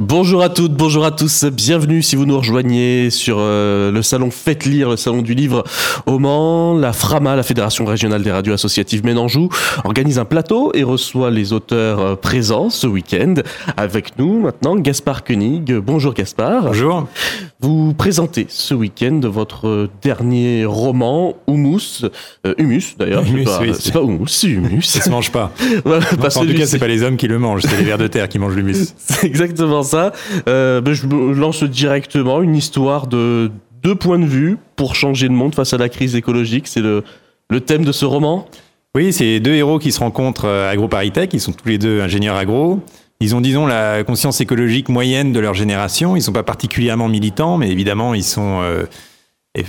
Bonjour à toutes, bonjour à tous, bienvenue si vous nous rejoignez sur euh, le salon Faites Lire, le salon du livre au Mans. La FRAMA, la Fédération Régionale des Radios Associatives Ménanjou, organise un plateau et reçoit les auteurs euh, présents ce week-end. Avec nous maintenant Gaspard Koenig. Bonjour Gaspard. Bonjour. Vous présentez ce week-end votre dernier roman, Humus, euh, Humus d'ailleurs, Humus, c'est pas, oui, pas Humus, c'est Humus. Ça se mange pas. Voilà, en pas tout cas, c'est pas les hommes qui le mangent, c'est les vers de terre qui mangent l'humus. C'est exactement ça. Euh, ben, je lance directement une histoire de deux points de vue pour changer le monde face à la crise écologique. C'est le, le thème de ce roman? Oui, c'est deux héros qui se rencontrent à AgroParisTech. Ils sont tous les deux ingénieurs agro. Ils ont, disons, la conscience écologique moyenne de leur génération. Ils sont pas particulièrement militants, mais évidemment, ils sont euh,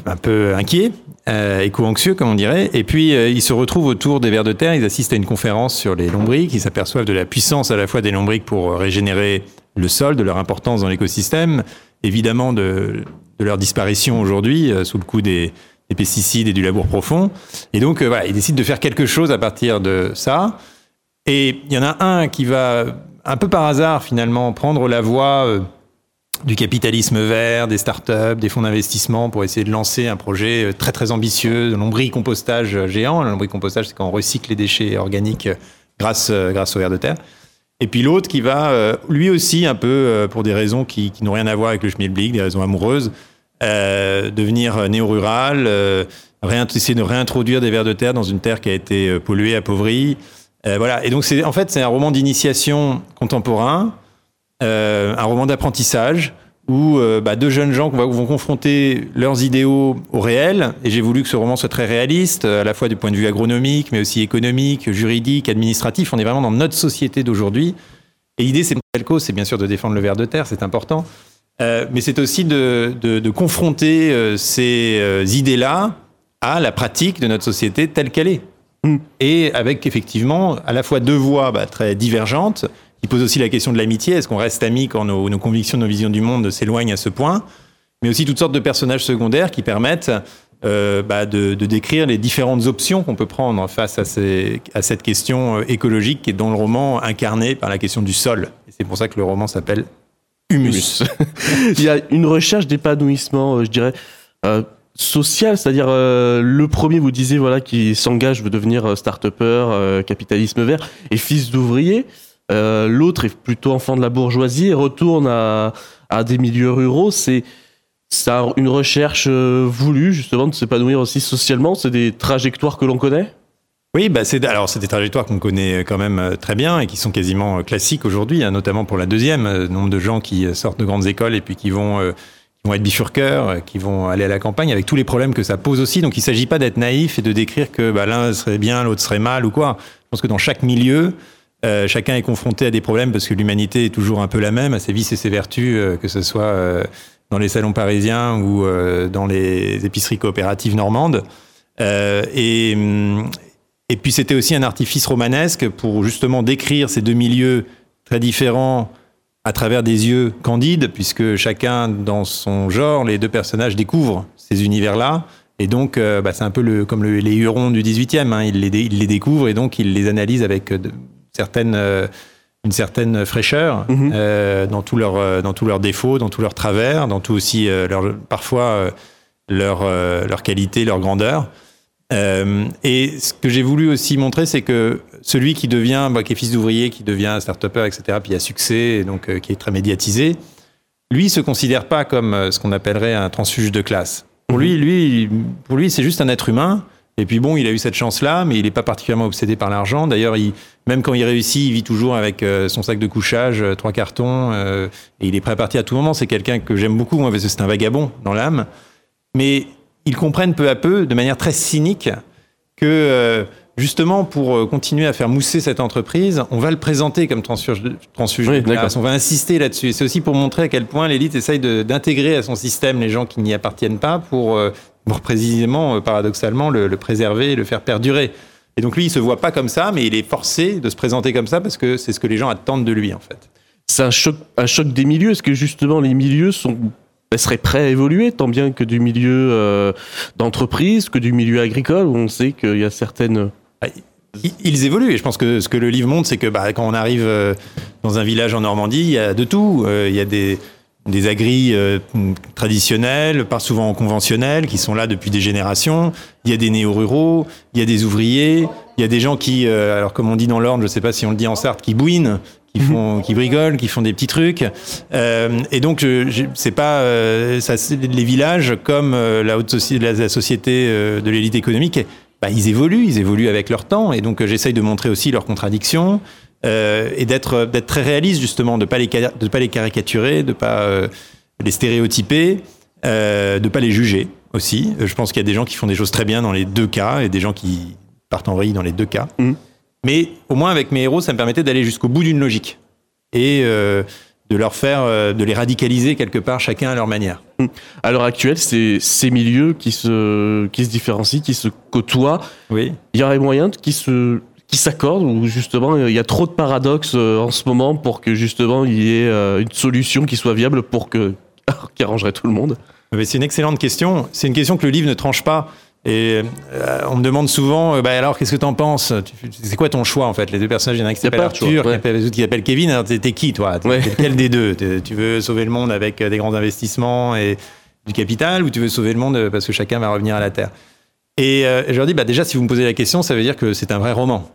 un peu inquiets, euh, éco-anxieux, comme on dirait. Et puis, euh, ils se retrouvent autour des vers de terre. Ils assistent à une conférence sur les lombriques. Ils s'aperçoivent de la puissance à la fois des lombriques pour régénérer le sol, de leur importance dans l'écosystème, évidemment de, leur disparition aujourd'hui euh, sous le coup des, des pesticides et du labour profond. Et donc, voilà, ils décident de faire quelque chose à partir de ça. Et il y en a un qui va, un peu par hasard finalement, prendre la voie euh, du capitalisme vert, des startups, des fonds d'investissement pour essayer de lancer un projet euh, très très ambitieux de lombricompostage euh, géant. Le lombricompostage, c'est quand on recycle les déchets organiques grâce, grâce au ver de terre. Et puis l'autre qui va, lui aussi, un peu pour des raisons qui, n'ont rien à voir avec le schmilblick, des raisons amoureuses, devenir néo-rural, essayer de réintroduire des vers de terre dans une terre qui a été polluée, appauvrie. Euh, voilà. Et donc, c'est, en fait, c'est un roman d'initiation contemporain, euh, un roman d'apprentissage où euh, bah, deux jeunes gens vont, confronter leurs idéaux au réel. Et j'ai voulu que ce roman soit très réaliste, à la fois du point de vue agronomique, mais aussi économique, juridique, administratif. On est vraiment dans notre société d'aujourd'hui. Et l'idée, c'est c'est bien sûr de défendre le ver de terre, c'est important. Mais c'est aussi de, confronter ces idées-là à la pratique de notre société telle qu'elle est. Mm. Et avec effectivement à la fois deux voix bah, très divergentes, qui posent aussi la question de l'amitié. Est-ce qu'on reste amis quand nos, convictions, nos visions du monde s'éloignent à ce point? Mais aussi toutes sortes de personnages secondaires qui permettent euh, bah, de, décrire les différentes options qu'on peut prendre face à, cette question euh, écologique qui est dans le roman incarnée par la question du sol. C'est pour ça que le roman s'appelle Humus. Il y a une recherche d'épanouissement, euh, je dirais, social, c'est-à-dire euh, le premier, vous disiez, voilà, qui s'engage, veut devenir euh, start-upper, euh, capitalisme vert, et fils d'ouvrier. L'autre est plutôt enfant de la bourgeoisie et retourne à, à des milieux ruraux. C'est ça une recherche voulue justement de s'épanouir aussi socialement. C'est des trajectoires que l'on connaît? Oui, bah c'est alors c'est des trajectoires qu'on connaît quand même très bien et qui sont quasiment classiques aujourd'hui, hein, notamment pour la deuxième. nombre de gens qui sortent de grandes écoles et puis qui vont qui vont être bifurqueurs, euh, qui vont aller à la campagne avec tous les problèmes que ça pose aussi. Donc il s'agit pas d'être naïf et de décrire que bah, l'un serait bien, l'autre serait mal ou quoi. Je pense que dans chaque milieu, euh, chacun est confronté à des problèmes parce que l'humanité est toujours un peu la même, à ses vices et ses vertus, euh, que ce soit dans les salons parisiens ou dans les épiceries coopératives normandes. Et puis c'était aussi un artifice romanesque pour justement décrire ces deux milieux très différents à travers des yeux candides, puisque chacun dans son genre, les deux personnages découvrent ces univers-là. Et donc, euh, bah, c'est un peu le, comme le- les Hurons du 18e, hein, ils, les, ils les découvrent et donc ils les analysent avec euh, de- certaines, euh, une certaine fraîcheur Mhm. euh, dans tous leurs défauts, dans tous leurs travers, dans tout aussi leur, parfois leur, leur qualité, leur grandeur. Euh, et ce que j'ai voulu aussi montrer, c'est que celui qui devient, bah, qui est fils d'ouvrier, qui devient start-upper, etc., puis a succès, et donc euh, qui est très médiatisé, lui se considère pas comme euh, ce qu'on appellerait un transfuge de classe. Pour lui, lui, pour lui, c'est juste un être humain. Et puis bon, il a eu cette chance-là, mais il n'est pas particulièrement obsédé par l'argent. D'ailleurs, il, même quand il réussit, il vit toujours avec son sac de couchage, trois cartons, et il est prêt à partir à tout moment. C'est quelqu'un que j'aime beaucoup, moi, parce que c'est un vagabond dans l'âme. Mais ils comprennent peu à peu, de manière très cynique, que euh, justement pour euh, continuer à faire mousser cette entreprise, on va le présenter comme transfuge de, transfuge Oui, de classe. d'accord. On va insister là-dessus. C'est aussi pour montrer à quel point l'élite essaye d'intégrer à son système les gens qui n'y appartiennent pas pour, euh, pour précisément, paradoxalement, le, le préserver et le faire perdurer. Et donc lui, il se voit pas comme ça, mais il est forcé de se présenter comme ça parce que c'est ce que les gens attendent de lui, en fait. C'est un choc, un choc des milieux. Est-ce que justement les milieux sont elles seraient prêts à évoluer, tant bien que du milieu euh, d'entreprise, que du milieu agricole, où on sait qu'il y a certaines... ils évoluent. Et je pense que ce que le livre montre, c'est que bah, quand on arrive euh, dans un village en Normandie, il y a de tout. Euh, il y a des, des agris traditionnels, pas souvent conventionnels, qui sont là depuis des générations. Il y a des néo-ruraux, il y a des ouvriers, il y a des gens qui, alors comme on dit dans l'ordre, je ne sais pas si on le dit en Sarthe, qui bouinent, qui mhm. font, qui brigolent, qui font des petits trucs. et donc, c'est pas ça, les villages comme la haute la, la société de l'élite économique bah, ils évoluent, ils évoluent avec leur temps, et donc euh, j'essaye de montrer aussi leurs contradictions euh, et d'être d'être très réaliste justement, de pas les de pas les caricaturer, de pas euh, les stéréotyper, euh, de pas les juger aussi. Je pense qu'il y a des gens qui font des choses très bien dans les deux cas et des gens qui partent en vrille dans les deux cas. Mmh. Mais au moins avec mes héros, ça me permettait d'aller jusqu'au bout d'une logique et euh, de leur faire, euh, de les radicaliser quelque part, chacun à leur manière. Hum. À l'heure actuelle, c'est ces milieux qui se, qui se différencient, qui se côtoient. Oui. Il y aurait moyen qui se, qui s'accordent ou justement il y a trop de paradoxes euh, en ce moment pour que justement il y ait une solution qui soit viable pour que qui arrangerait tout le monde? C'est une excellente question. C'est une question que le livre ne tranche pas. Et euh, on me demande souvent, euh, bah alors qu'est-ce que t'en penses? C'est quoi ton choix en fait? Les deux personnages, il y en a un qui s'appelle Arthur, ouais. qui s'appelle Kevin. Alors t'es qui toi? Ouais. Quel des deux? Tu veux sauver le monde avec euh, des grands investissements et du capital, ou tu veux sauver le monde parce que chacun va revenir à la terre? Et je leur dis, bah déjà si vous me posez la question, ça veut dire que c'est un vrai roman,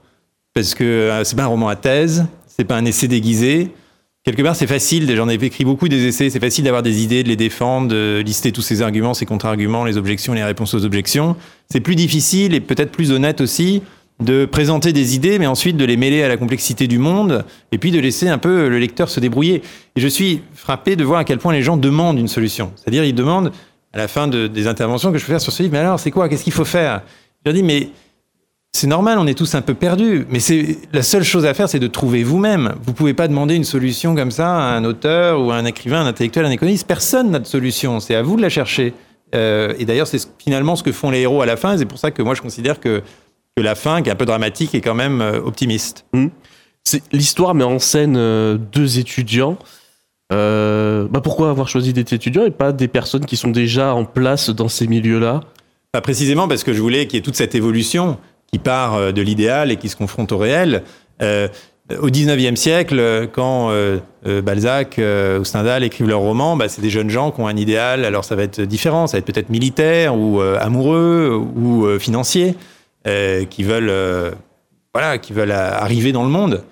parce que c'est pas un roman à thèse, c'est pas un essai déguisé quelque part, c'est facile. J'en ai écrit beaucoup des essais. C'est facile d'avoir des idées, de les défendre, de lister tous ces arguments, ces contre-arguments, les objections, les réponses aux objections. C'est plus difficile et peut-être plus honnête aussi de présenter des idées, mais ensuite de les mêler à la complexité du monde, et puis de laisser un peu le lecteur se débrouiller. Et je suis frappé de voir à quel point les gens demandent une solution. C'est-à-dire, ils demandent, à la fin de, des interventions que je peux faire sur ce livre, mais alors, c'est quoi? Qu'est-ce qu'il faut faire? Je leur mais c'est normal, on est tous un peu perdus, mais c'est la seule chose à faire, c'est de trouver vous-même. Vous pouvez pas demander une solution comme ça à un auteur ou à un écrivain, un intellectuel, un économiste. Personne n'a de solution. C'est à vous de la chercher. Euh, et d'ailleurs, c'est finalement ce que font les héros à la fin. C'est pour ça que moi, je considère que, que, la fin, qui est un peu dramatique, est quand même euh, optimiste. Mmh. L'histoire met en scène euh, deux étudiants. Bah pourquoi avoir choisi des étudiants et pas des personnes qui sont déjà en place dans ces milieux-là? Pas précisément parce que je voulais qu'il y ait toute cette évolution qui part euh, de l'idéal et qui se confronte au réel. Euh, au 19e siècle, quand euh, Balzac ou Stendhal écrivent leurs romans, bah, c'est des jeunes gens qui ont un idéal. Alors ça va être différent, ça va être peut-être militaire ou amoureux ou financier, qui veulent, voilà, qui veulent arriver dans le monde.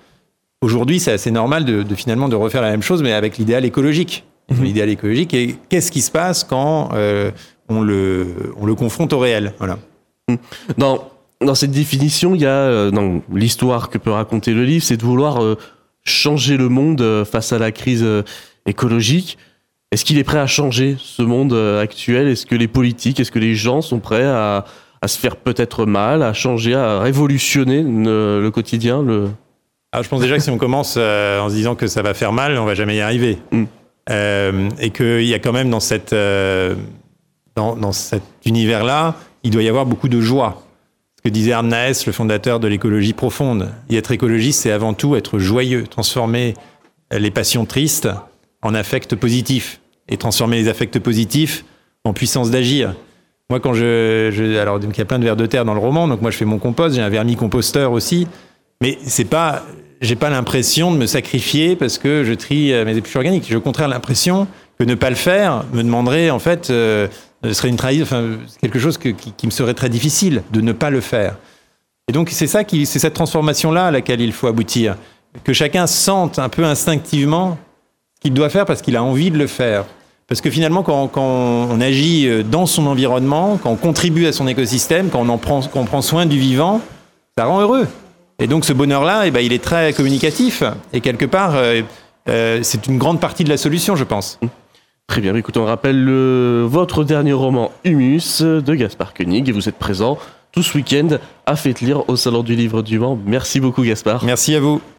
Aujourd'hui, c'est assez normal de, de, finalement de refaire la même chose, mais avec l'idéal écologique. Mmh. L'idéal écologique. Et qu'est-ce qui se passe quand on le, on le confronte au réel? Voilà. Dans dans cette définition, il y a euh, dans l'histoire que peut raconter le livre, c'est de vouloir euh, changer le monde euh, face à la crise écologique. Est-ce qu'il est prêt à changer ce monde actuel? Est-ce que les politiques, est-ce que les gens sont prêts à, à se faire peut-être mal, à changer, à révolutionner le, quotidien le... Ah, je pense déjà que si on commence en se disant que ça va faire mal, on va jamais y arriver. Mm. Euh, et qu'il y a quand même dans, cette, dans, dans cet univers-là, il doit y avoir beaucoup de joie que disait Arnaes, le fondateur de l'écologie profonde. Être écologiste, c'est avant tout être joyeux, transformer les passions tristes en affects positifs et transformer les affects positifs en puissance d'agir. Moi, quand je, alors il y a plein de vers de terre dans le roman, donc moi je fais mon compost, j'ai un vermi composteur aussi, mais c'est pas, j'ai pas l'impression de me sacrifier parce que je trie mes épluches organiques. J'ai au contraire l'impression que ne pas le faire me demanderait en fait euh, ce serait une trahison, quelque chose qui, me serait très difficile de ne pas le faire. Et donc c'est ça qui, c'est cette transformation-là à laquelle il faut aboutir, que chacun sente un peu instinctivement qu'il doit faire parce qu'il a envie de le faire. Parce que finalement, quand, on agit euh, dans son environnement, quand on contribue à son écosystème, quand on, en prend, soin du vivant, ça rend heureux. Et donc ce bonheur-là, eh ben, il est très communicatif. Et quelque part, euh, euh, c'est une grande partie de la solution, je pense. Très bien, écoutez, on rappelle le, votre dernier roman Humus de Gaspard Koenig et vous êtes présent tout ce week-end à Faites lire au Salon du Livre du Mans. Merci beaucoup Gaspard. Merci à vous.